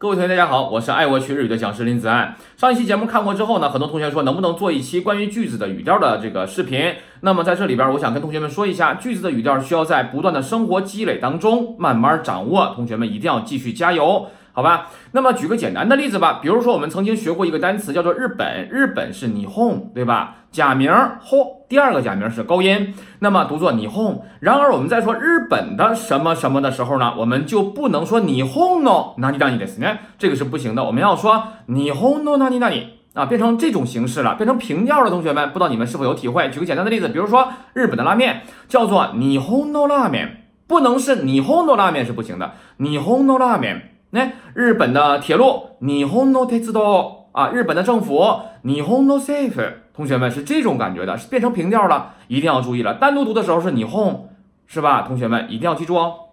各位同学，大家好，我是爱国学日语的讲师林子安。上一期节目看过之后呢，很多同学说能不能做一期关于句子的语调的这个视频？那么在这里边，我想跟同学们说一下，句子的语调需要在不断的生活积累当中慢慢掌握，同学们一定要继续加油。好吧，那么举个简单的例子吧，比如说我们曾经学过一个单词叫做日本，日本是霓虹，对吧？假名后第二个假名是高音，那么读作霓虹。然而我们在说日本的什么什么的时候呢，我们就不能说霓虹呢，哪里哪里的思呢？这个是不行的，我们要说霓虹呢哪里哪里啊，变成这种形式了，变成平调了。同学们，不知道你们是否有体会？举个简单的例子，比如说日本的拉面叫做霓虹の拉面，不能是霓虹の拉面是不行的，霓虹の 那日本的铁路，日本の鉄道啊，日本的政府，日本の政府，同学们是这种感觉的，是变成平调了，一定要注意了。单独读的时候是日本，是吧？同学们一定要记住哦。